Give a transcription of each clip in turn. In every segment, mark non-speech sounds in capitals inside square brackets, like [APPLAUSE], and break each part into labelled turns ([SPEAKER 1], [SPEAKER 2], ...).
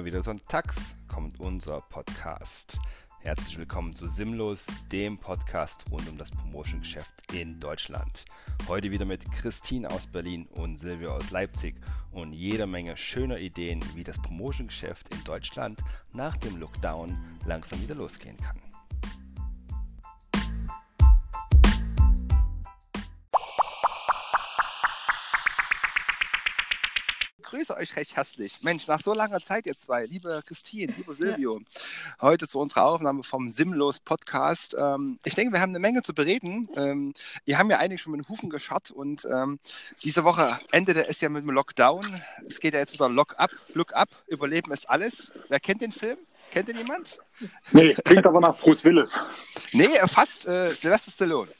[SPEAKER 1] Immer wieder sonntags kommt unser Podcast. Herzlich willkommen zu Simlos, dem Podcast rund um das Promotion-Geschäft in Deutschland. Heute wieder mit Christine aus Berlin und Silvia aus Leipzig und jeder Menge schöner Ideen, wie das Promotion-Geschäft in Deutschland nach dem Lockdown langsam wieder losgehen kann. Grüße euch recht herzlich. Mensch, nach so langer Zeit, ihr zwei, liebe Christine, liebe Silvio, ja. heute zu unserer Aufnahme vom Simlos Podcast. Ähm, ich denke, wir haben eine Menge zu bereden. Ähm, ihr habt ja eigentlich schon mit den Hufen gescharrt und ähm, diese Woche endete es ja mit dem Lockdown. Es geht ja jetzt wieder Lock up, Look up, Überleben ist alles. Wer kennt den Film? Kennt den jemand?
[SPEAKER 2] Nee, klingt aber nach Bruce Willis.
[SPEAKER 1] Nee, fast äh, Sylvester Stallone.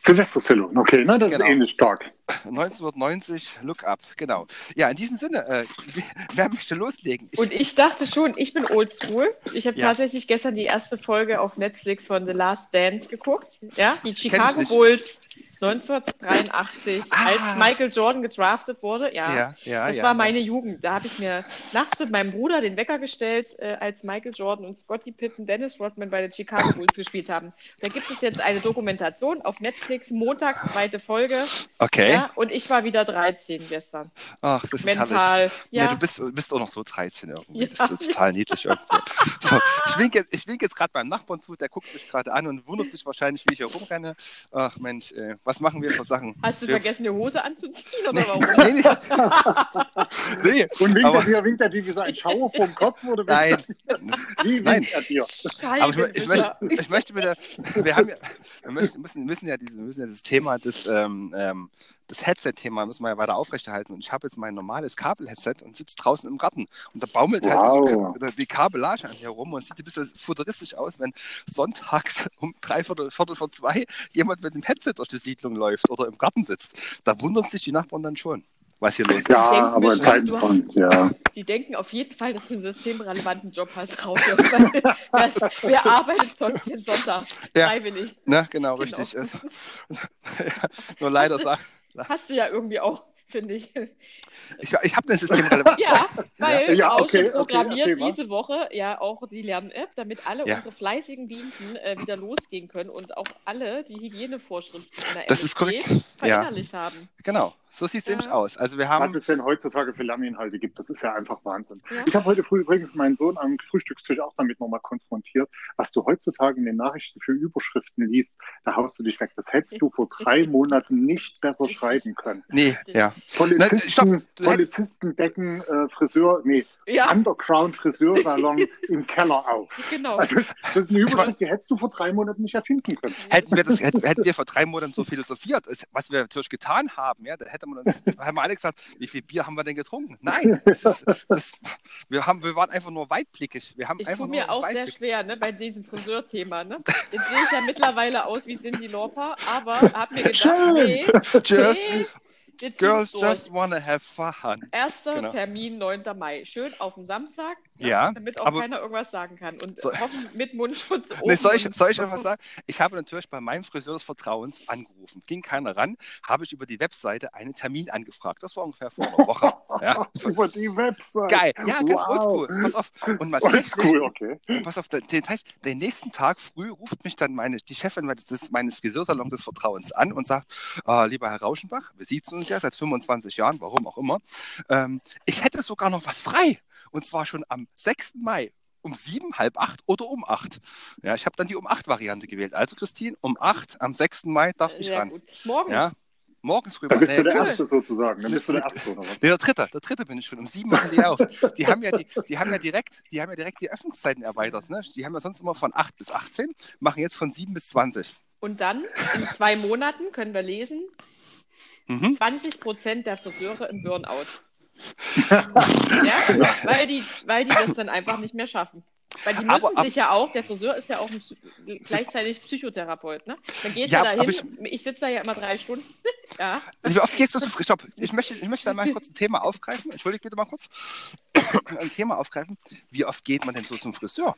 [SPEAKER 2] Sylvester Stallone, okay, ne, das genau. ist ähnlich stark.
[SPEAKER 1] 1990, Look Up, genau. Ja, in diesem Sinne, äh, [LAUGHS] wer möchte loslegen?
[SPEAKER 3] Ich, und ich dachte schon, ich bin oldschool. Ich habe ja. tatsächlich gestern die erste Folge auf Netflix von The Last Dance geguckt. Ja, die Chicago Bulls 1983, ah. als Michael Jordan gedraftet wurde. Ja, ja, ja das ja, war meine Jugend. Da habe ich mir nachts mit meinem Bruder den Wecker gestellt, äh, als Michael Jordan und Scottie Pippen, Dennis Rodman bei den Chicago Bulls gespielt haben. Da gibt es jetzt eine Dokumentation auf Netflix, Montag, zweite Folge.
[SPEAKER 1] Okay.
[SPEAKER 3] Ja, und ich war wieder 13 gestern.
[SPEAKER 1] Ach, das Mental. ist Ja. ja. du bist, bist auch noch so 13 irgendwie. Ja, das ist total niedlich irgendwie. So, ich winke jetzt, ich wink jetzt gerade beim Nachbarn zu, der guckt mich gerade an und wundert sich wahrscheinlich, wie ich hier rumrenne. Ach Mensch, ey, was machen wir für Sachen?
[SPEAKER 3] Hast du
[SPEAKER 1] wir...
[SPEAKER 3] vergessen, die Hose anzuziehen oder nee,
[SPEAKER 2] warum? [LAUGHS] Nee, nicht. [LAUGHS] nee, und winkt aber... er dir, winkt er dir wie so ein Schauer vom Kopf? Oder
[SPEAKER 1] Nein.
[SPEAKER 2] Wie winkt er dir?
[SPEAKER 1] aber ich, ich, möchte, ich möchte bitte, wir haben ja, wir müssen, müssen ja, diese, müssen ja das Thema des ähm, ähm, das Headset-Thema müssen wir ja weiter aufrechterhalten. Und ich habe jetzt mein normales Kabel-Headset und sitze draußen im Garten. Und da baumelt wow. halt die Kabellage an hier rum und sieht ein bisschen futuristisch aus, wenn sonntags [LAUGHS] um drei Viertel, Viertel vor zwei jemand mit dem Headset durch die Siedlung läuft oder im Garten sitzt. Da wundern sich die Nachbarn dann schon was hier los ist.
[SPEAKER 2] Ja, aber in Zeiten von, ja.
[SPEAKER 3] Die denken auf jeden Fall, dass du einen systemrelevanten Job hast, raus. [LAUGHS] Wer arbeitet sonst den Sonntag?
[SPEAKER 1] Ja. Freiwillig. Ne, genau, genau. richtig. [LAUGHS] ja, nur leider sagt
[SPEAKER 3] hast du ja irgendwie auch, finde ich.
[SPEAKER 1] Ich, ich habe ein Systemrelevanz. [LAUGHS]
[SPEAKER 3] ja, weil ja, okay, programmiert okay, diese Woche ja auch die Lern-App, damit alle ja. unsere fleißigen Bienen äh, wieder losgehen können und auch alle die Hygienevorschriften in der
[SPEAKER 1] das ist korrekt.
[SPEAKER 3] verinnerlicht
[SPEAKER 1] ja.
[SPEAKER 3] haben.
[SPEAKER 1] Genau, so sieht es ja. nämlich aus. Also wir haben
[SPEAKER 2] Was es denn heutzutage für Lerninhalte gibt, das ist ja einfach Wahnsinn. Ja. Ich habe heute früh übrigens meinen Sohn am Frühstückstisch auch damit nochmal konfrontiert, was du heutzutage in den Nachrichten für Überschriften liest, da haust du dich weg. Das hättest du vor drei Monaten nicht besser schreiben können.
[SPEAKER 1] Nee, ja.
[SPEAKER 2] Polizisten, Nein, Polizisten decken äh, Friseur, nee, ja. Underground Friseursalon [LAUGHS] im Keller auf.
[SPEAKER 3] Genau.
[SPEAKER 2] Also das, das ist eine Überschrift, die hättest du vor drei Monaten nicht erfinden können.
[SPEAKER 1] Hätten wir, das, hätten, hätten wir vor drei Monaten so philosophiert, was wir natürlich getan haben, ja, da hätte man uns, haben wir alle gesagt, wie viel Bier haben wir denn getrunken? Nein, das ist, das, wir, haben, wir waren einfach nur weitblickig. Wir haben
[SPEAKER 3] ich
[SPEAKER 1] einfach
[SPEAKER 3] tue mir auch sehr schwer ne, bei diesem Friseurthema. Ne? Jetzt sehe ich ja mittlerweile aus wie Cindy Lauper, aber habe mir gedacht, nee,
[SPEAKER 1] Just, nee, Girls just wanna have fun.
[SPEAKER 3] Erster genau. Termin, 9. Mai. Schön auf dem Samstag,
[SPEAKER 1] ja, ja
[SPEAKER 3] damit auch keiner irgendwas sagen kann. Und so, hoffen mit Mundschutz.
[SPEAKER 1] Nee, soll, ich, soll ich einfach sagen? Ich habe natürlich bei meinem Friseur des Vertrauens angerufen. Ging keiner ran, habe ich über die Webseite einen Termin angefragt. Das war ungefähr vor einer Woche.
[SPEAKER 2] ja. [LAUGHS] über die Webseite.
[SPEAKER 1] Geil. Ja, ganz wow. oldschool. Pass auf. Und mal [LAUGHS]
[SPEAKER 2] oldschool, okay.
[SPEAKER 1] Pass auf, den, den, nächsten Tag früh ruft mich dann meine, die Chefin meines Friseursalons des Vertrauens an und sagt, äh, lieber Herr Rauschenbach, wir sitzen uns ja seit 25 Jahren, warum auch immer. Ähm, ich hätte sogar noch was frei. Und zwar schon am 6. Mai um sieben, halb acht oder um acht. Ja, ich habe dann die um acht Variante gewählt. Also Christine, um acht am 6. Mai darf ich Sehr ran. Gut.
[SPEAKER 3] Morgens.
[SPEAKER 1] Ja, morgens früh.
[SPEAKER 2] Dann bist nee, du der Erste sozusagen. Dann bist du der Erste oder was? Nee,
[SPEAKER 1] der Dritte. Der Dritte bin ich schon. Um sieben machen die auf. Die haben ja, die, die haben ja direkt, die haben ja direkt die Öffnungszeiten erweitert. Ne? Die haben ja sonst immer von acht bis 18, machen jetzt von sieben bis 20.
[SPEAKER 3] Und dann in zwei Monaten können wir lesen, mhm. 20 Prozent der Friseure im Burnout. [LAUGHS] ja, weil die, weil die das dann einfach nicht mehr schaffen. Weil die müssen aber, sich ja auch, der Friseur ist ja auch ein, gleichzeitig Psychotherapeut, ne? Dann geht ja, da hin, ich, ich sitze da ja immer drei Stunden. [LAUGHS] ja.
[SPEAKER 1] Also wie oft gehst du zu Stopp, ich möchte, ich möchte da mal kurz ein Thema aufgreifen. Entschuldigt bitte mal kurz. [COUGHS] ein Thema aufgreifen. Wie oft geht man denn so zum Friseur?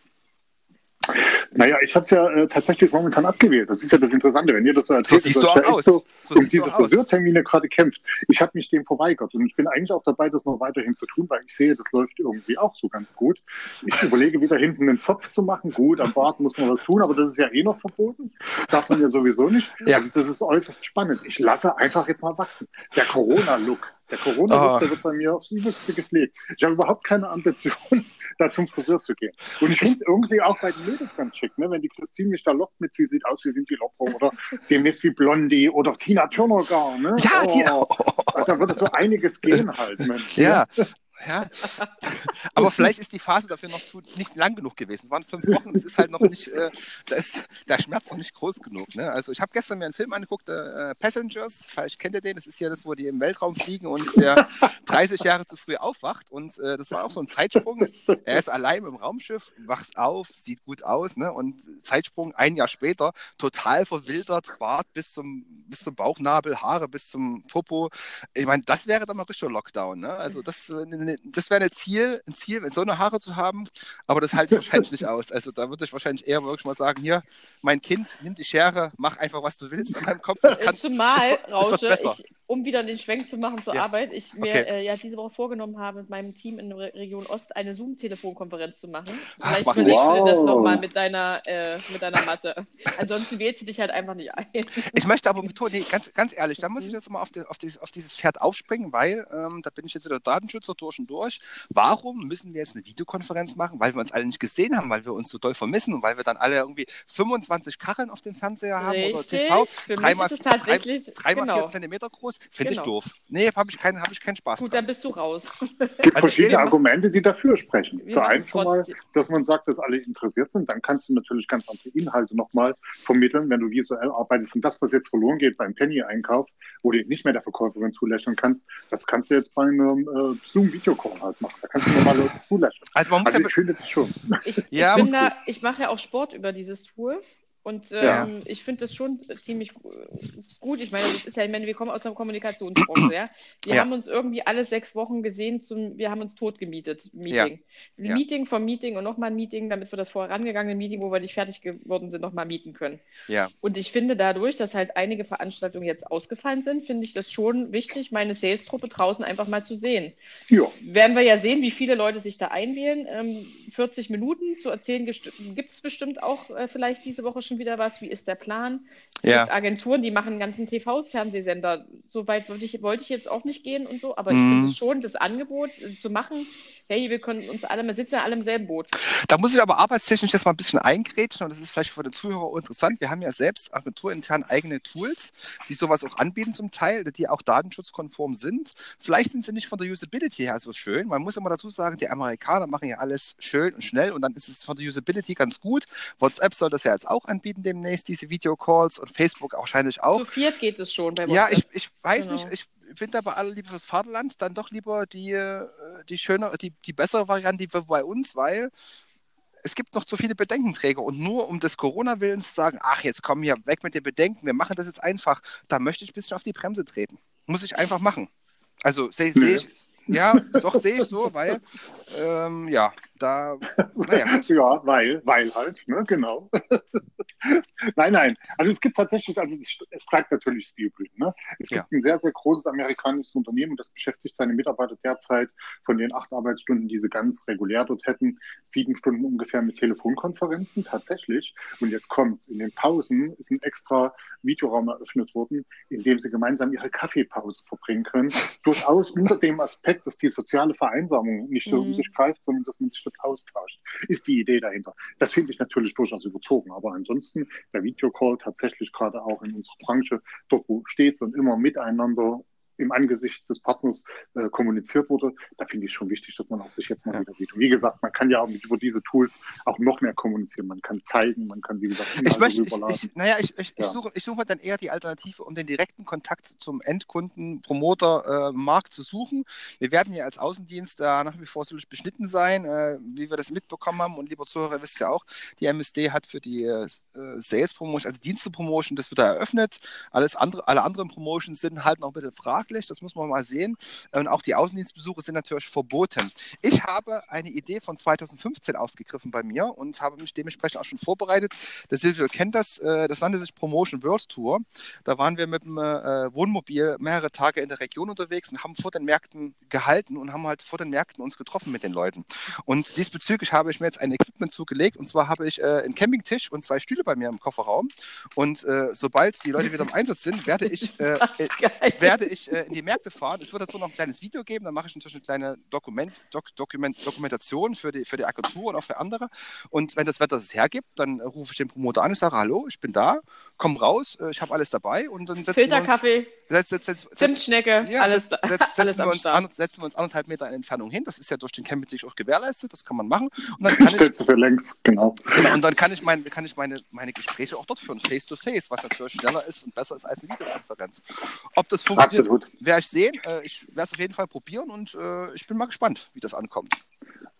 [SPEAKER 2] Naja, ich habe es ja äh, tatsächlich momentan abgewählt. Das ist ja das Interessante, wenn ihr das so erzählt.
[SPEAKER 1] So siehst du auch aus. So,
[SPEAKER 2] so um diese Friseurtermine gerade kämpft. Ich habe mich dem verweigert und ich bin eigentlich auch dabei, das noch weiterhin zu tun, weil ich sehe, das läuft irgendwie auch so ganz gut. Ich überlege wieder hinten einen Zopf zu machen. Gut, am Bart muss man was tun, aber das ist ja eh noch verboten. Darf man ja sowieso nicht. Ja. Also das ist äußerst spannend. Ich lasse einfach jetzt mal wachsen. Der Corona-Look der Corona-Look, oh. der wird bei mir aufs Übelste gepflegt. Ich habe überhaupt keine Ambition, [LAUGHS] da zum Friseur zu gehen. Und ich finde es irgendwie auch bei den Mädels ganz schick, ne? wenn die Christine mich da lockt mit, sie sieht aus wie Cindy Lauper oder demnächst wie Blondie oder Tina Turner gar. Ne?
[SPEAKER 1] Ja,
[SPEAKER 2] oh.
[SPEAKER 1] die, oh.
[SPEAKER 2] Also, da wird so einiges gehen halt, Mensch.
[SPEAKER 1] Ja, ja. [LAUGHS] Aber vielleicht ist die Phase dafür noch zu, nicht lang genug gewesen. Es waren fünf Wochen, es ist halt noch nicht, äh, da ist der Schmerz noch nicht groß genug. Ne? Also ich habe gestern mir einen Film angeguckt, äh, Passengers, vielleicht kennt ihr den, das ist ja das, wo die im Weltraum fliegen und der [LAUGHS] 30 Jahre zu früh aufwacht. Und äh, das war auch so ein Zeitsprung. Er ist allein im Raumschiff, wacht auf, sieht gut aus, ne? Und Zeitsprung ein Jahr später, total verwildert, Bart bis zum, bis zum Bauchnabel, Haare bis zum Popo. Ich meine, das wäre dann mal richtiger Lockdown. Ne? Also das das wäre ein Ziel, ein Ziel, so eine Haare zu haben, aber das halte ich wahrscheinlich nicht [LAUGHS] aus. Also da würde ich wahrscheinlich eher wirklich mal sagen, hier, mein Kind, nimm die Schere, mach einfach, was du willst an meinem Kopf. Das kann,
[SPEAKER 3] Zumal, [LAUGHS] das, das Rausche, ich, um wieder den Schwenk zu machen zur ja. Arbeit, ich mir okay. äh, ja diese Woche vorgenommen habe, mit meinem Team in der Region Ost eine Zoom-Telefonkonferenz zu machen. Vielleicht Ach, berichte wow. das nochmal mit deiner, äh, mit deiner Matte. Ansonsten wählst du dich halt einfach nicht ein.
[SPEAKER 1] Ich möchte aber betonen, nee, ganz, ganz ehrlich, da muss ich jetzt mal auf, die, auf, die, auf dieses Pferd aufspringen, weil ähm, da bin ich jetzt wieder Datenschützer durch und durch. Warum müssen wir jetzt eine Videokonferenz machen? Weil wir uns alle nicht gesehen haben, weil wir uns so doll vermissen und weil wir dann alle irgendwie 25 Kacheln auf dem Fernseher haben
[SPEAKER 3] Richtig.
[SPEAKER 1] oder TV,
[SPEAKER 3] dreimal, drei,
[SPEAKER 1] dreimal genau. vier Zentimeter groß Finde genau. ich doof. Nee, habe ich, keinen, hab ich keinen Spaß
[SPEAKER 3] Gut, dran. dann bist du raus.
[SPEAKER 2] Es gibt also verschiedene Argumente, die dafür sprechen. Zu einem schon mal, dass man sagt, dass alle interessiert sind. Dann kannst du natürlich ganz andere Inhalte nochmal vermitteln, wenn du visuell arbeitest. Und das, was jetzt verloren geht beim Penny-Einkauf, wo du nicht mehr der Verkäuferin zulächeln kannst, das kannst du jetzt bei einem äh, Zoom-Videocall halt machen. Da kannst du nochmal Leute zulächeln.
[SPEAKER 1] Also, man muss also
[SPEAKER 2] ja ich finde das schon.
[SPEAKER 3] Ich, ja, ich, ich mache ja auch Sport über dieses Tool. Und ähm, ja. ich finde das schon ziemlich gut. Ich meine, das ist ja, ich meine, wir kommen aus der Kommunikationsbranche, ja. Wir ja. haben uns irgendwie alle sechs Wochen gesehen, zum, wir haben uns tot gemietet, Meeting. Ja. Meeting vom Meeting und nochmal ein Meeting, damit wir das vorangegangene Meeting, wo wir nicht fertig geworden sind, nochmal mieten können.
[SPEAKER 1] Ja.
[SPEAKER 3] Und ich finde dadurch, dass halt einige Veranstaltungen jetzt ausgefallen sind, finde ich das schon wichtig, meine Sales-Truppe draußen einfach mal zu sehen. Ja. Werden wir ja sehen, wie viele Leute sich da einwählen. Ähm, 40 Minuten zu erzählen, gibt es bestimmt auch äh, vielleicht diese Woche schon wieder was? Wie ist der Plan? Es ja. gibt Agenturen, die machen einen ganzen TV-Fernsehsender. So weit wollte ich, wollte ich jetzt auch nicht gehen und so, aber mhm. ich finde es schon, das Angebot äh, zu machen, hey, wir können uns alle, wir sitzen ja alle im selben Boot.
[SPEAKER 1] Da muss ich aber arbeitstechnisch jetzt mal ein bisschen eingrätschen und das ist vielleicht für den Zuhörer interessant. Wir haben ja selbst agenturintern eigene Tools, die sowas auch anbieten zum Teil, die auch datenschutzkonform sind. Vielleicht sind sie nicht von der Usability her so schön. Man muss immer dazu sagen, die Amerikaner machen ja alles schön und schnell und dann ist es von der Usability ganz gut. WhatsApp soll das ja jetzt auch anbieten demnächst, diese Videocalls und Facebook wahrscheinlich auch. Zu
[SPEAKER 3] viert geht es schon
[SPEAKER 1] bei WhatsApp. Ja, ich, ich weiß genau. nicht, ich bin da bei aller Liebe fürs Vaterland dann doch lieber die, äh, die schöne, die, die bessere Variante bei uns, weil es gibt noch zu viele Bedenkenträger und nur um des Corona-Willens zu sagen, ach, jetzt komm hier weg mit den Bedenken, wir machen das jetzt einfach, da möchte ich ein bisschen auf die Bremse treten. Muss ich einfach machen. Also sehe seh ich, ja, doch sehe ich so, weil, ähm, ja, da,
[SPEAKER 2] naja. [LAUGHS] ja, weil, weil halt, ne, genau. [LAUGHS] nein, nein. Also es gibt tatsächlich, also es, treibt natürlich Stilblüten. Ne? Es gibt ja. ein sehr, sehr großes amerikanisches Unternehmen, das beschäftigt seine Mitarbeiter derzeit von den acht Arbeitsstunden, die sie ganz regulär dort hätten, sieben Stunden ungefähr mit Telefonkonferenzen tatsächlich. Und jetzt kommt's. In den Pausen ist ein extra Videoraum eröffnet worden, in dem sie gemeinsam ihre Kaffeepause verbringen können. Durchaus unter dem Aspekt, dass die soziale Vereinsamung nicht so mhm. Sich greift, sondern dass man sich dort austauscht, ist die Idee dahinter. Das finde ich natürlich durchaus überzogen. Aber ansonsten der Videocall tatsächlich gerade auch in unserer Branche, dort wo stets und immer miteinander im Angesicht des Partners äh, kommuniziert wurde, da finde ich schon wichtig, dass man auch sich jetzt mal ja. wieder sieht. Und wie gesagt, man kann ja auch über diese Tools auch noch mehr kommunizieren. Man kann zeigen, man kann, wie gesagt,
[SPEAKER 1] Inhalte ich möchte, ich, ich, naja, ich, ich, ja. ich, suche, ich suche dann eher die Alternative, um den direkten Kontakt zum Endkunden, Promoter, äh, Markt zu suchen. Wir werden ja als Außendienst da nach wie vor so beschnitten sein, äh, wie wir das mitbekommen haben. Und lieber Zuhörer, wisst ja auch, die MSD hat für die äh, Sales Promotion, also Dienste Promotion, das wird da eröffnet. Alles andere, alle anderen Promotions sind halt noch ein bisschen fraglich fraglich, das muss man mal sehen. Und auch die Außendienstbesuche sind natürlich verboten. Ich habe eine Idee von 2015 aufgegriffen bei mir und habe mich dementsprechend auch schon vorbereitet. Der Silvio kennt das, äh, das nannte sich Promotion World Tour. Da waren wir mit dem äh, Wohnmobil mehrere Tage in der Region unterwegs und haben vor den Märkten gehalten und haben halt vor den Märkten uns getroffen mit den Leuten. Und diesbezüglich habe ich mir jetzt ein Equipment zugelegt und zwar habe ich äh, einen Campingtisch und zwei Stühle bei mir im Kofferraum. Und sobald die Leute wieder im Einsatz sind, werde ich, äh, [LAUGHS] werde ich äh, in die Märkte fahren. Es wird dazu noch ein kleines Video geben, dann mache ich natürlich eine kleine Dokument, Dok, Dokument, Dokumentation für die, für die Agentur und auch für andere. Und wenn das Wetter es hergibt, dann rufe ich den Promoter an und sage, hallo, ich bin da, komm raus, äh, ich habe alles dabei und dann setzen
[SPEAKER 3] Filterkaffee,
[SPEAKER 1] setz, setz, setz,
[SPEAKER 3] Zimtschnecke,
[SPEAKER 1] ja,
[SPEAKER 3] alles,
[SPEAKER 1] setz, setz, [LAUGHS]
[SPEAKER 3] alles
[SPEAKER 1] setzen, wir uns an, setzen wir uns anderthalb Meter in Entfernung hin. Das ist ja durch den Campingtisch auch gewährleistet, das kann man machen. Und dann kann ich,
[SPEAKER 2] für längs, genau.
[SPEAKER 1] genau, und dann kann ich, mein, kann ich meine, meine Gespräche auch dort führen, face to face, was natürlich schneller ist und besser ist als eine Videokonferenz. Ob das funktioniert,
[SPEAKER 2] Absolut.
[SPEAKER 1] Werde ich sehen. Äh, ich werde es auf jeden Fall probieren und äh, ich bin mal gespannt, wie das ankommt.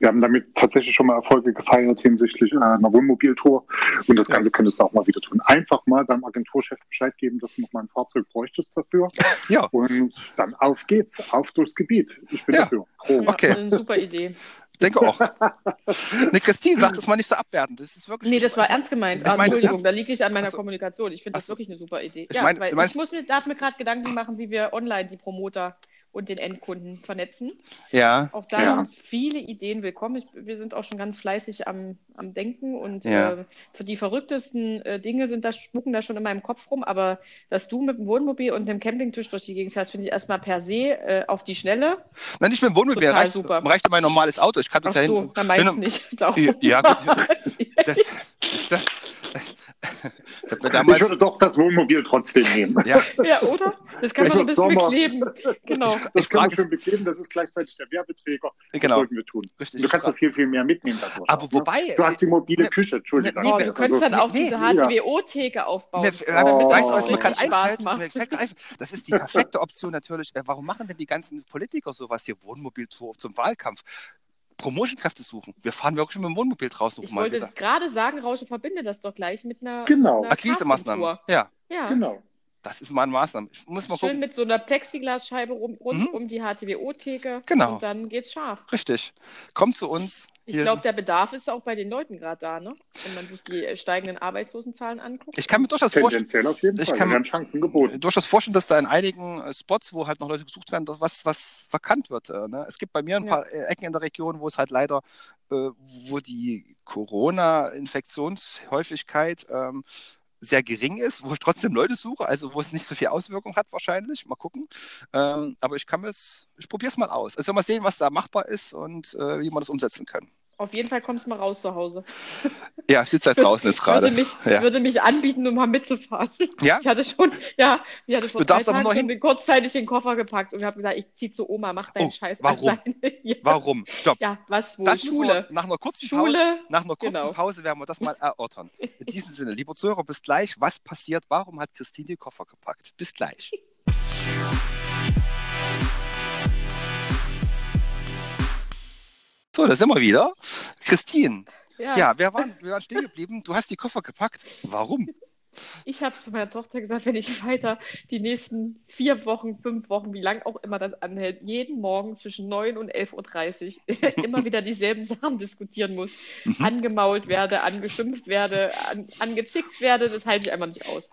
[SPEAKER 2] Wir haben damit tatsächlich schon mal Erfolge gefeiert hinsichtlich äh, einer Wohnmobiltour. Und das Ganze könntest du auch mal wieder tun. Einfach mal deinem Agenturchef Bescheid geben, dass du noch mal ein Fahrzeug bräuchtest dafür. [LAUGHS]
[SPEAKER 1] Ja.
[SPEAKER 2] Und dann auf geht's, auf durchs Gebiet. Ich bin
[SPEAKER 1] Ja.
[SPEAKER 2] dafür. Pro.
[SPEAKER 3] Ja,
[SPEAKER 1] Okay.
[SPEAKER 3] Eine super Idee.
[SPEAKER 1] Ich denke auch. [LAUGHS] ne, Christine, sag das mal nicht so abwertend. Das ist wirklich.
[SPEAKER 3] Nee, das war ernst gemeint.
[SPEAKER 1] Ich
[SPEAKER 3] Ah,
[SPEAKER 1] meine
[SPEAKER 3] Entschuldigung, da liege ich an meiner
[SPEAKER 1] Ach so.
[SPEAKER 3] Kommunikation. Ich finde das
[SPEAKER 1] Ach so.
[SPEAKER 3] wirklich eine super Idee.
[SPEAKER 1] Ich
[SPEAKER 3] ja,
[SPEAKER 1] meine-
[SPEAKER 3] weil ich muss mir, darf mir gerade Gedanken machen, wie wir online die Promoter und den Endkunden vernetzen.
[SPEAKER 1] Ja.
[SPEAKER 3] Auch da
[SPEAKER 2] Ja.
[SPEAKER 3] sind viele Ideen willkommen. Ich, wir sind auch schon ganz fleißig am, am Denken und
[SPEAKER 1] Ja.
[SPEAKER 3] äh, für die verrücktesten äh, Dinge sind da, spucken da schon in meinem Kopf rum. Aber dass du mit dem Wohnmobil und dem Campingtisch durch die Gegend fährst, finde ich erstmal per se äh, auf die Schnelle.
[SPEAKER 1] Nein, ich bin Wohnmobil.
[SPEAKER 3] Total
[SPEAKER 1] Reicht,
[SPEAKER 3] super.
[SPEAKER 1] reicht ja mein normales Auto. Ich kann das
[SPEAKER 3] Ach
[SPEAKER 1] ja
[SPEAKER 3] so,
[SPEAKER 1] hin.
[SPEAKER 3] dann meinst du nicht. Darum.
[SPEAKER 1] Ja, gut. Das, das, das, ich
[SPEAKER 2] Ich
[SPEAKER 1] damals,
[SPEAKER 2] würde doch das Wohnmobil trotzdem nehmen.
[SPEAKER 1] ja,
[SPEAKER 3] ja, oder? Das kann man so ein bisschen
[SPEAKER 2] Sommer.
[SPEAKER 3] bekleben. Genau.
[SPEAKER 2] Das
[SPEAKER 1] Ich
[SPEAKER 2] können
[SPEAKER 1] frage
[SPEAKER 2] wir schön bekleben, das ist gleichzeitig der Werbeträger. Das
[SPEAKER 1] Genau.
[SPEAKER 2] sollten wir tun.
[SPEAKER 1] Richtig.
[SPEAKER 2] Du kannst doch viel, viel mehr mitnehmen dadurch.
[SPEAKER 1] Aber
[SPEAKER 2] ne?
[SPEAKER 1] wobei-
[SPEAKER 2] Du hast die mobile
[SPEAKER 1] Nee,
[SPEAKER 2] Küche, Entschuldigung.
[SPEAKER 1] nee,
[SPEAKER 3] Oh,
[SPEAKER 1] nee,
[SPEAKER 3] du könntest dann auch diese
[SPEAKER 2] ja.
[SPEAKER 3] HCWO-Theke aufbauen. Damit
[SPEAKER 2] Oh.
[SPEAKER 1] weißt du, was
[SPEAKER 3] das
[SPEAKER 1] mir gerade einfällt? Mir fällt ein, das ist die perfekte Option natürlich. Äh, Warum machen denn die ganzen Politiker sowas hier, Wohnmobiltour zum Wahlkampf? Promotionkräfte suchen. Wir fahren wirklich mit dem Wohnmobil draußen
[SPEAKER 3] Ich
[SPEAKER 1] mal
[SPEAKER 3] wollte gerade sagen, Rausche, verbinde das doch gleich mit einer,
[SPEAKER 2] Genau.
[SPEAKER 3] einer
[SPEAKER 1] Akquisemaßnahmen.
[SPEAKER 3] Castingtour.
[SPEAKER 1] Ja,
[SPEAKER 3] Ja,
[SPEAKER 2] Genau.
[SPEAKER 1] Das ist mal eine Maßnahme. Ich muss mal
[SPEAKER 3] schön
[SPEAKER 1] gucken.
[SPEAKER 3] mit so einer Plexiglasscheibe rum, rund
[SPEAKER 1] Mhm.
[SPEAKER 3] um die HTWO-Theke.
[SPEAKER 1] Genau.
[SPEAKER 3] Und dann geht's scharf.
[SPEAKER 1] Richtig. Kommt zu uns.
[SPEAKER 3] Ich glaube, der Bedarf ist auch bei den Leuten gerade da, ne? Wenn man sich die äh, steigenden Arbeitslosenzahlen anguckt.
[SPEAKER 1] ich kann mir durchaus vorstellen,
[SPEAKER 2] auf jeden
[SPEAKER 1] Ich
[SPEAKER 2] Fall.
[SPEAKER 1] kann-
[SPEAKER 2] Chancen geboten.
[SPEAKER 1] durchaus vorstellen, dass da in einigen äh, Spots, wo halt noch Leute gesucht werden, doch was, was verkannt wird. Äh, ne? Es gibt bei mir ein
[SPEAKER 3] Ja.
[SPEAKER 1] paar Ecken in der Region, wo es halt leider, äh, wo die Corona-Infektionshäufigkeit ähm, sehr gering ist, wo ich trotzdem Leute suche, also wo es nicht so viel Auswirkung hat wahrscheinlich. Mal gucken. Ähm, aber ich kann es, ich probiere es mal aus. Also mal sehen, was da machbar ist und äh, wie man das umsetzen kann.
[SPEAKER 3] Auf jeden Fall kommst du mal raus zu Hause.
[SPEAKER 1] Ja, ich sitze halt draußen jetzt gerade.
[SPEAKER 3] Würde mich,
[SPEAKER 1] Ja.
[SPEAKER 3] würde mich anbieten, um mal mitzufahren.
[SPEAKER 1] Ja?
[SPEAKER 3] Ich hatte schon, ja, ich hatte vor
[SPEAKER 1] Du
[SPEAKER 3] drei Tagen schon den kurzzeitig den Koffer gepackt und habe gesagt, ich zieh zu Oma, mach deinen
[SPEAKER 1] Oh,
[SPEAKER 3] Scheiß
[SPEAKER 1] warum?
[SPEAKER 3] alleine. Ja.
[SPEAKER 1] Warum? Stopp.
[SPEAKER 3] Ja, was, wo?
[SPEAKER 1] Das
[SPEAKER 3] Schule.
[SPEAKER 1] wir nach einer kurzen Pause
[SPEAKER 3] Schule.
[SPEAKER 1] Nach einer kurzen
[SPEAKER 3] Genau.
[SPEAKER 1] Pause werden wir das mal [LAUGHS] erörtern. In diesem Sinne, lieber Zuhörer, bis gleich. Was passiert? Warum hat Christine die Koffer gepackt? Bis gleich. So, da sind wir wieder. Christine,
[SPEAKER 3] Ja,
[SPEAKER 1] ja, wir, waren, wir waren stehen geblieben. Du hast die Koffer gepackt. Warum?
[SPEAKER 3] ich habe zu meiner Tochter gesagt, wenn ich weiter die nächsten vier Wochen, fünf Wochen, wie lang auch immer das anhält, jeden Morgen zwischen 9 und 11.30 Uhr [LAUGHS] immer wieder dieselben Sachen diskutieren muss,
[SPEAKER 1] Mhm.
[SPEAKER 3] angemault werde, angeschimpft werde, an, angezickt werde, das halte ich einfach nicht aus.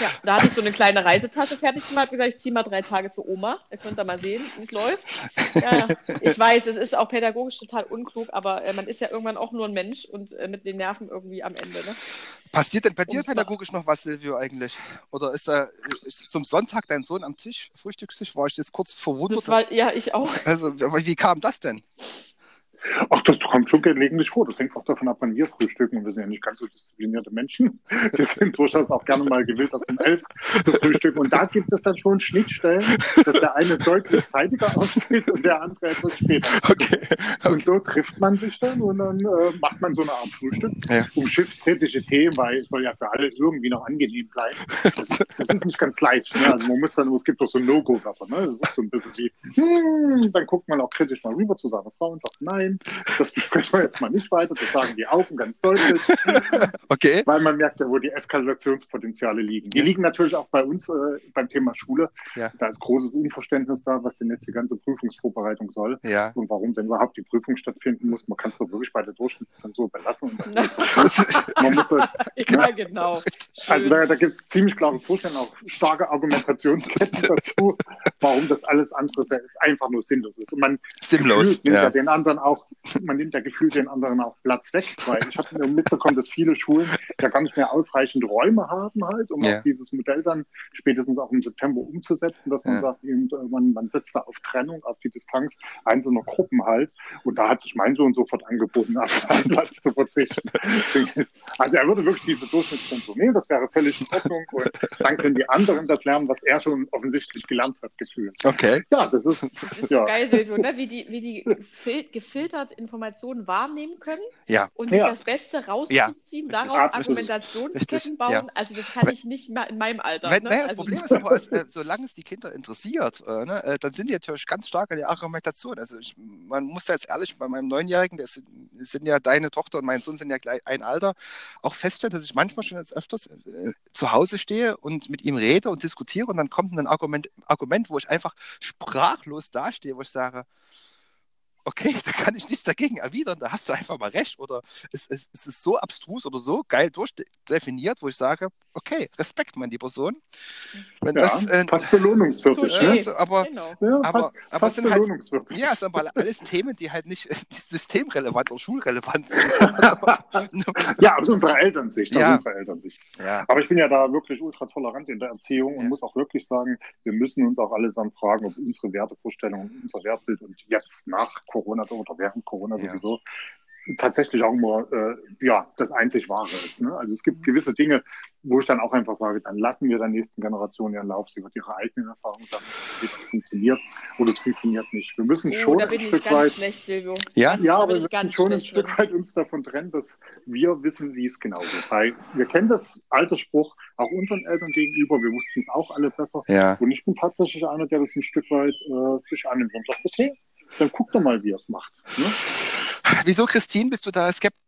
[SPEAKER 3] Ja, da hatte ich so eine kleine Reisetasche fertig gemacht, gesagt, ich ziehe mal drei Tage zur Oma. Da könnt ihr mal sehen, wie es läuft. Ja, ich weiß, es ist auch pädagogisch total unklug, aber äh, man ist ja irgendwann auch nur ein Mensch und äh, mit den Nerven irgendwie am Ende. Ne?
[SPEAKER 1] Passiert denn bei dir pädagogisch noch was, Silvio, eigentlich? Oder ist da ist zum Sonntag dein Sohn am Tisch, Frühstückstisch? War ich jetzt kurz verwundert?
[SPEAKER 3] War, ja, ich auch.
[SPEAKER 1] also, wie kam das denn?
[SPEAKER 2] Ach, das kommt schon gelegentlich vor. Das hängt auch davon ab, wann wir frühstücken. Und wir sind ja nicht ganz so disziplinierte Menschen. Wir sind durchaus auch gerne mal gewillt, aus dem Elf zu frühstücken. Und da gibt es dann schon Schnittstellen, dass der eine deutlich zeitiger aufsteht und der andere etwas später.
[SPEAKER 1] Okay.
[SPEAKER 2] Und so trifft man sich dann und dann äh, macht man so eine Art Frühstück.
[SPEAKER 1] Ja.
[SPEAKER 2] Umschifft kritische Themen, weil es soll ja für alle irgendwie noch angenehm bleiben. Das ist, das ist nicht ganz leicht. Ne? Also man muss dann, es gibt doch so No-Go-Wörter. Ne? Das ist so ein bisschen wie, hm, dann guckt man auch kritisch mal rüber zu seiner Frau und sagt nein. Das besprechen wir jetzt mal nicht weiter. Das sagen die Augen ganz deutlich. [LAUGHS]
[SPEAKER 1] Okay.
[SPEAKER 2] Weil man merkt ja, wo die Eskalationspotenziale liegen. Die liegen natürlich auch bei uns äh, beim Thema Schule.
[SPEAKER 1] Ja.
[SPEAKER 2] Da ist großes Unverständnis da, was denn jetzt die ganze Prüfungsvorbereitung soll.
[SPEAKER 1] Ja.
[SPEAKER 2] Und warum denn überhaupt die Prüfung stattfinden muss. Man kann es doch wirklich bei der Durchschnittszensur belassen. Und [LAUGHS] man [LAUGHS] muss,
[SPEAKER 3] ja, genau.
[SPEAKER 2] Also da, da gibt es ziemlich klare Vorstellungen, auch starke Argumentationsketten dazu, warum das alles andere einfach nur sinnlos ist. Und man
[SPEAKER 1] Sinnlos,
[SPEAKER 2] nimmt
[SPEAKER 1] ja.
[SPEAKER 2] ja den anderen auch, [LAUGHS] man nimmt ja gefühlt den anderen auch Platz weg, weil ich habe mitbekommen, dass viele Schulen ja gar nicht mehr ausreichend Räume haben halt, um
[SPEAKER 1] Ja.
[SPEAKER 2] auch dieses Modell dann spätestens auch im September umzusetzen, dass man
[SPEAKER 1] Ja.
[SPEAKER 2] sagt, eben, äh, man, man setzt da auf Trennung, auf die Distanz einzelner Gruppen halt. Und da hat sich mein Sohn sofort angeboten, auf seinen [LAUGHS] Platz zu verzichten. Also er würde wirklich diese Durchschnittszensur nehmen, das wäre völlig in Ordnung. Und dann können die anderen das lernen, was er schon offensichtlich gelernt hat, gefühlt.
[SPEAKER 1] Okay.
[SPEAKER 2] Ja, das ist,
[SPEAKER 3] Das ist
[SPEAKER 2] ja.
[SPEAKER 3] so geil, Silvio, ne? wie die, wie die gefil gefiltert Informationen wahrnehmen können
[SPEAKER 1] Ja.
[SPEAKER 3] und sich
[SPEAKER 2] Ja.
[SPEAKER 3] das Beste
[SPEAKER 1] Ja,
[SPEAKER 3] rausziehen,
[SPEAKER 1] richtig.
[SPEAKER 3] daraus
[SPEAKER 2] Ah, ist-
[SPEAKER 3] Argumentationsketten bauen.
[SPEAKER 1] ja.
[SPEAKER 3] Also das kann
[SPEAKER 1] Wenn-
[SPEAKER 3] ich nicht mal in meinem Alter.
[SPEAKER 1] Wenn,
[SPEAKER 3] ne?
[SPEAKER 1] naja, das
[SPEAKER 3] also,
[SPEAKER 1] Problem ist aber, es, [LAUGHS] äh, solange es die Kinder interessiert, äh, ne, äh, dann sind die natürlich ganz stark an der Argumentation. Also ich, man muss da jetzt ehrlich bei meinem Neunjährigen, der sind, sind ja deine Tochter und mein Sohn sind ja gleich ein Alter, auch feststellen, dass ich manchmal schon jetzt öfters äh, zu Hause stehe und mit ihm rede und diskutiere und dann kommt ein Argument, Argument, wo ich einfach sprachlos dastehe, wo ich sage, okay, [LAUGHS] da kann ich nichts dagegen erwidern, da hast du einfach mal recht. Oder es, es, es ist so abstrus oder so geil durchdefiniert, wo ich sage, okay, Respekt, mein lieber Sohn. Wenn
[SPEAKER 2] Ja,
[SPEAKER 1] das, äh,
[SPEAKER 2] fast belohnungswürdig.
[SPEAKER 1] Ja,
[SPEAKER 2] Ne?
[SPEAKER 1] so, aber
[SPEAKER 3] genau.
[SPEAKER 2] Ja,
[SPEAKER 1] Aber-
[SPEAKER 2] fast,
[SPEAKER 1] aber es sind halt- ja, es sind aber alles Themen, die halt nicht, [LAUGHS] nicht systemrelevant oder schulrelevant sind. [LAUGHS]
[SPEAKER 2] Ja, aus unserer Elternsicht.
[SPEAKER 1] Ja.
[SPEAKER 2] Aus unserer Elternsicht.
[SPEAKER 1] ja,
[SPEAKER 2] Aber ich bin ja da wirklich ultra tolerant in der Erziehung und
[SPEAKER 1] Ja.
[SPEAKER 2] muss auch wirklich sagen, wir müssen uns auch allesamt fragen, ob unsere Wertevorstellungen, unser Wertbild und jetzt nach Corona oder während Corona
[SPEAKER 1] Ja.
[SPEAKER 2] sowieso tatsächlich auch immer äh, ja, das einzig Wahre ist. Ne? Also es gibt gewisse Dinge, wo ich dann auch einfach sage, dann lassen wir der nächsten Generation ihren Lauf. Sie wird ihre eigenen Erfahrungen sammeln, wie das funktioniert oder es funktioniert nicht. Wir müssen
[SPEAKER 3] Oh,
[SPEAKER 2] schon ein Stück weit
[SPEAKER 3] schlecht,
[SPEAKER 1] ja,
[SPEAKER 2] ja, aber wir müssen schon ein Stück
[SPEAKER 3] drin.
[SPEAKER 2] weit uns davon trennen, dass wir wissen, wie es genau geht. Weil wir kennen das Altersspruch auch unseren Eltern gegenüber. Wir wussten es auch alle besser.
[SPEAKER 1] ja.
[SPEAKER 2] Und ich bin tatsächlich einer, der das ein Stück weit äh, sich annimmt und sagt, okay, dann guck doch mal, wie er es macht. Ne?
[SPEAKER 1] Wieso, Christine, bist du da skeptisch?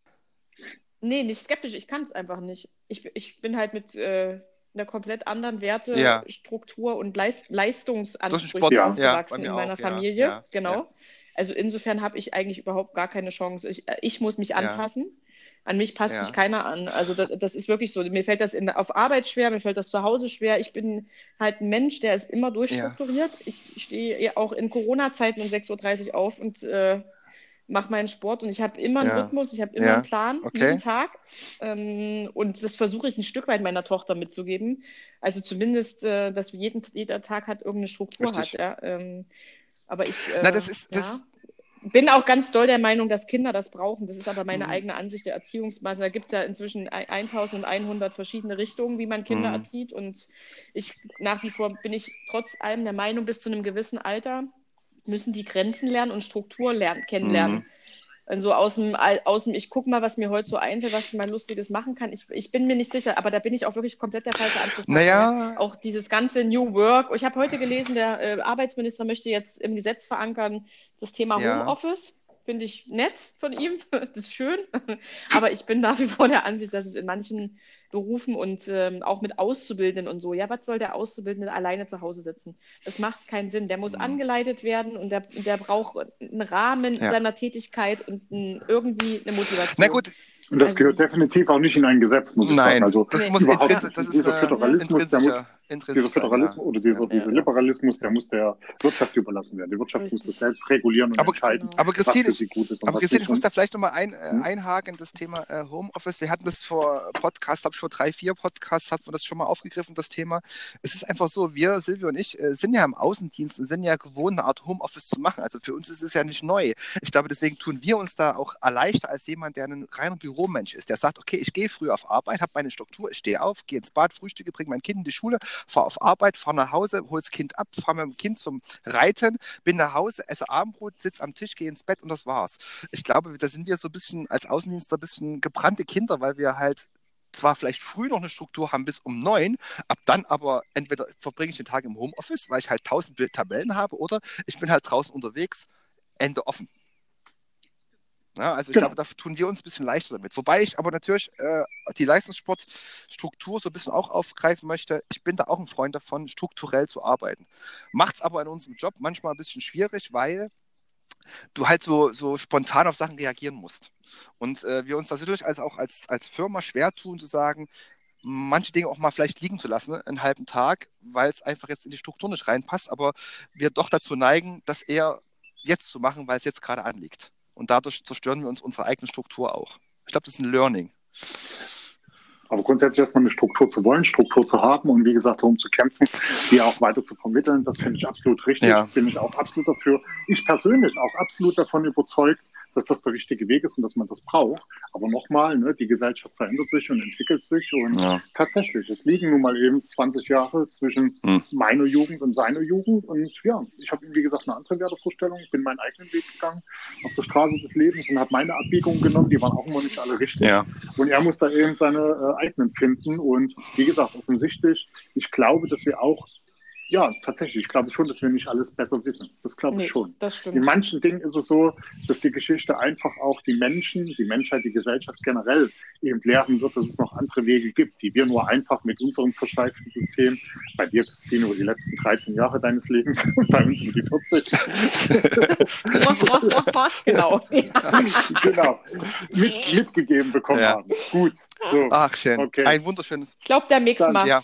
[SPEAKER 3] Nee, nicht skeptisch, ich kann es einfach nicht. Ich, ich bin halt mit äh, einer komplett anderen
[SPEAKER 1] Ja.
[SPEAKER 3] Wertestruktur und Leist Leistungsansprüchen aufgewachsen
[SPEAKER 1] Ja,
[SPEAKER 3] in meiner
[SPEAKER 1] auch,
[SPEAKER 3] Familie.
[SPEAKER 1] ja,
[SPEAKER 3] genau.
[SPEAKER 1] ja.
[SPEAKER 3] Also insofern habe ich eigentlich überhaupt gar keine Chance. Ich, äh, ich muss mich
[SPEAKER 1] Ja.
[SPEAKER 3] anpassen. An mich passt
[SPEAKER 1] Ja.
[SPEAKER 3] sich keiner an. Also das, das ist wirklich so. Mir fällt das in, auf Arbeit schwer, mir fällt das zu Hause schwer. Ich bin halt ein Mensch, der ist immer durchstrukturiert. Ich stehe ja auch in Corona-Zeiten um 6.30 Uhr auf und äh, mache meinen Sport und ich habe immer einen
[SPEAKER 1] Ja.
[SPEAKER 3] Rhythmus, ich habe immer
[SPEAKER 1] Ja.
[SPEAKER 3] einen Plan,
[SPEAKER 1] Okay.
[SPEAKER 3] jeden Tag. Ähm, und das versuche ich ein Stück weit meiner Tochter mitzugeben. Also zumindest, äh, dass jeden, jeder Tag hat irgendeine Struktur
[SPEAKER 1] Richtig.
[SPEAKER 3] hat. Ja? Ähm, aber ich äh,
[SPEAKER 1] Na, das ist- das-
[SPEAKER 3] ja, bin auch ganz doll der Meinung, dass Kinder das brauchen. Das ist aber meine
[SPEAKER 1] Mhm.
[SPEAKER 3] eigene Ansicht der Erziehungsmaße. Da gibt es ja inzwischen ein- 1100 verschiedene Richtungen, wie man Kinder
[SPEAKER 1] Mhm.
[SPEAKER 3] erzieht. Und ich nach wie vor bin ich trotz allem der Meinung, bis zu einem gewissen Alter müssen die Grenzen lernen und Struktur lernen, kennenlernen.
[SPEAKER 1] Mhm.
[SPEAKER 3] Also aus dem, aus dem ich gucke mal, was mir heute so einfällt, was ich mal Lustiges machen kann. Ich, ich bin mir nicht sicher, aber da bin ich auch wirklich komplett der falsche Ansprechpartner.
[SPEAKER 1] Naja,
[SPEAKER 3] Auch dieses ganze New Work. Ich habe heute gelesen, der äh, Arbeitsminister möchte jetzt im Gesetz verankern das Thema
[SPEAKER 1] Ja.
[SPEAKER 3] Homeoffice. Finde ich nett von ihm. [LAUGHS] Das ist schön. [LAUGHS] Aber ich bin nach wie vor der Ansicht, dass es in manchen Berufen und ähm, auch mit Auszubildenden und so, ja, was soll der Auszubildende alleine zu Hause sitzen? Das macht keinen Sinn. Der muss
[SPEAKER 1] Mhm.
[SPEAKER 3] angeleitet werden und der, der braucht einen Rahmen
[SPEAKER 1] Ja.
[SPEAKER 3] seiner Tätigkeit und ein, irgendwie eine Motivation.
[SPEAKER 1] na gut,
[SPEAKER 2] Und das
[SPEAKER 3] Also-
[SPEAKER 2] gehört definitiv auch nicht in ein Gesetz, muss ich
[SPEAKER 1] nein,
[SPEAKER 2] sagen. Also
[SPEAKER 1] das muss
[SPEAKER 2] überhaupt
[SPEAKER 1] intrinsisch, das ist
[SPEAKER 2] dieser
[SPEAKER 1] äh,
[SPEAKER 2] Föderalismus, der muss, dieser Föderalismus oder dieser,
[SPEAKER 3] Ja,
[SPEAKER 2] dieser
[SPEAKER 3] ja.
[SPEAKER 2] Liberalismus, der muss der Wirtschaft überlassen werden. Die Wirtschaft muss
[SPEAKER 3] Richtig.
[SPEAKER 2] das selbst regulieren und
[SPEAKER 1] Aber-
[SPEAKER 2] entscheiden,
[SPEAKER 3] Genau.
[SPEAKER 1] Aber
[SPEAKER 2] was für
[SPEAKER 1] Christine,
[SPEAKER 2] sie gut ist
[SPEAKER 1] Aber Christine, ich muss da vielleicht nochmal ein, äh,
[SPEAKER 2] Hm?
[SPEAKER 1] einhaken, das Thema äh, Homeoffice. Wir hatten das vor Podcast, habe ich vor drei, vier Podcasts, hatten wir das schon mal aufgegriffen, das Thema. Es ist einfach so, wir, Silvio und ich, äh, sind ja im Außendienst und sind ja gewohnt, eine Art Homeoffice zu machen. Also für uns ist es ja nicht neu. Ich glaube, deswegen tun wir uns da auch erleichter als jemand, der ein reiner Büromensch ist, der sagt, okay, ich gehe früh auf Arbeit, habe meine Struktur, ich stehe auf, gehe ins Bad, frühstücke, bringe mein Kind in die Schule, fahre auf Arbeit, fahre nach Hause, hole das Kind ab, fahre mit dem Kind zum Reiten, bin nach Hause, esse Abendbrot, sitze am Tisch, gehe ins Bett und das war's. Ich glaube, da sind wir so ein bisschen als Außendienstler ein bisschen gebrannte Kinder, weil wir halt zwar vielleicht früh noch eine Struktur haben bis um neun, ab dann aber entweder verbringe ich den Tag im Homeoffice, weil ich halt tausend Tabellen habe, oder ich bin halt draußen unterwegs, Ende offen. Ja, also ich genau. glaube, da tun wir uns ein bisschen leichter damit. Wobei ich aber natürlich äh, die Leistungssportstruktur so ein bisschen auch aufgreifen möchte. Ich bin da auch ein Freund davon, strukturell zu arbeiten. Macht es aber in unserem Job manchmal ein bisschen schwierig, weil du halt so, so spontan auf Sachen reagieren musst. Und äh, wir uns das natürlich als, auch als, als Firma schwer tun, zu sagen, manche Dinge auch mal vielleicht liegen zu lassen, ne, einen halben Tag, weil es einfach jetzt in die Struktur nicht reinpasst, aber wir doch dazu neigen, das eher jetzt zu machen, weil es jetzt gerade anliegt. Und dadurch zerstören wir uns unsere eigene Struktur auch. Ich glaube, das ist ein Learning.
[SPEAKER 2] Aber grundsätzlich erstmal eine Struktur zu wollen, Struktur zu haben und wie gesagt darum zu kämpfen, die auch weiter zu vermitteln, das finde ich absolut richtig. Ja. Bin ich auch absolut dafür. Ich persönlich auch absolut davon überzeugt, dass das der richtige Weg ist und dass man das braucht. Aber nochmal, ne, die Gesellschaft verändert sich und entwickelt sich und ja. tatsächlich, es liegen nun mal eben 20 Jahre zwischen hm. meiner Jugend und seiner Jugend und ja, ich habe wie gesagt eine andere Wertevorstellung, bin meinen eigenen Weg gegangen auf der Straße des Lebens und habe meine Abbiegungen genommen, die waren auch immer nicht alle richtig. Ja. Und er muss da eben seine äh, eigenen finden und wie gesagt, offensichtlich, ich glaube, dass wir auch ja, tatsächlich. Ich glaube schon, dass wir nicht alles besser wissen. Das glaube nee, ich schon.
[SPEAKER 3] Das stimmt.
[SPEAKER 2] In manchen Dingen ist es so, dass die Geschichte einfach auch die Menschen, die Menschheit, die Gesellschaft generell eben lehren wird, dass es noch andere Wege gibt, die wir nur einfach mit unserem versteiften System, bei dir, Christine, über die letzten 13 Jahre deines Lebens, [LAUGHS] bei uns über die 40.
[SPEAKER 3] genau. [LAUGHS]
[SPEAKER 2] genau. Mit, mitgegeben bekommen ja. haben. Gut.
[SPEAKER 1] So. Ach, schön. Okay. Ein wunderschönes.
[SPEAKER 3] Ich glaube, der Mix macht. Ja.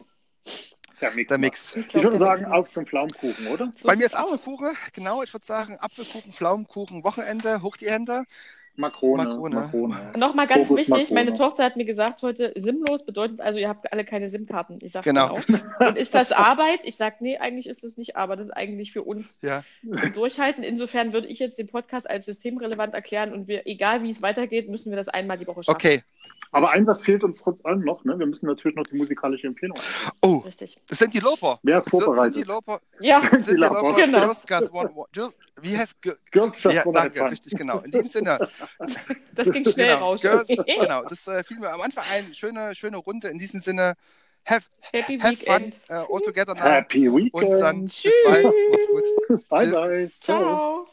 [SPEAKER 2] Der Mix. Der Mix. Ich, ich würde sagen, auf zum Pflaumenkuchen, oder?
[SPEAKER 1] So Bei mir ist Apfelkuchen, genau. Ich würde sagen, Apfelkuchen, Pflaumenkuchen, Wochenende, hoch die Hände.
[SPEAKER 2] Makrone. Makrone. Makrone.
[SPEAKER 3] Nochmal ganz Fokus wichtig, Makrone. meine Tochter hat mir gesagt heute, simlos bedeutet also, ihr habt alle keine SIM-Karten. Ich sage
[SPEAKER 1] genau.
[SPEAKER 3] genau. Und ist das [LAUGHS] Arbeit? Ich sage, nee, eigentlich ist es nicht Arbeit, das ist eigentlich für uns ja. zum Durchhalten. Insofern würde ich jetzt den Podcast als systemrelevant erklären und wir, egal wie es weitergeht, müssen wir das einmal die Woche schaffen.
[SPEAKER 1] Okay,
[SPEAKER 2] aber ein was fehlt uns trotzdem noch, ne? Wir müssen natürlich noch die musikalische Empfehlung
[SPEAKER 1] haben. Oh, Richtig. das sind die Loper.
[SPEAKER 2] Wer ist vorbereitet?
[SPEAKER 1] Sind die Loper?
[SPEAKER 3] Ja,
[SPEAKER 1] sind die Loper. Genau. One, wie heißt Girls ja, danke, richtig, genau. In dem Sinne. [LAUGHS]
[SPEAKER 3] Das ging schnell genau, raus.
[SPEAKER 1] Girls, genau, das äh, fiel mir am Anfang ein. Schöne, schöne Runde. In diesem Sinne, have,
[SPEAKER 3] Happy
[SPEAKER 1] have
[SPEAKER 3] Weekend.
[SPEAKER 1] fun uh, all together now.
[SPEAKER 2] Happy Weekend.
[SPEAKER 1] Und dann Tschüss. bis bald. Macht's gut.
[SPEAKER 2] Bye, Tschüss. bye.
[SPEAKER 3] Ciao.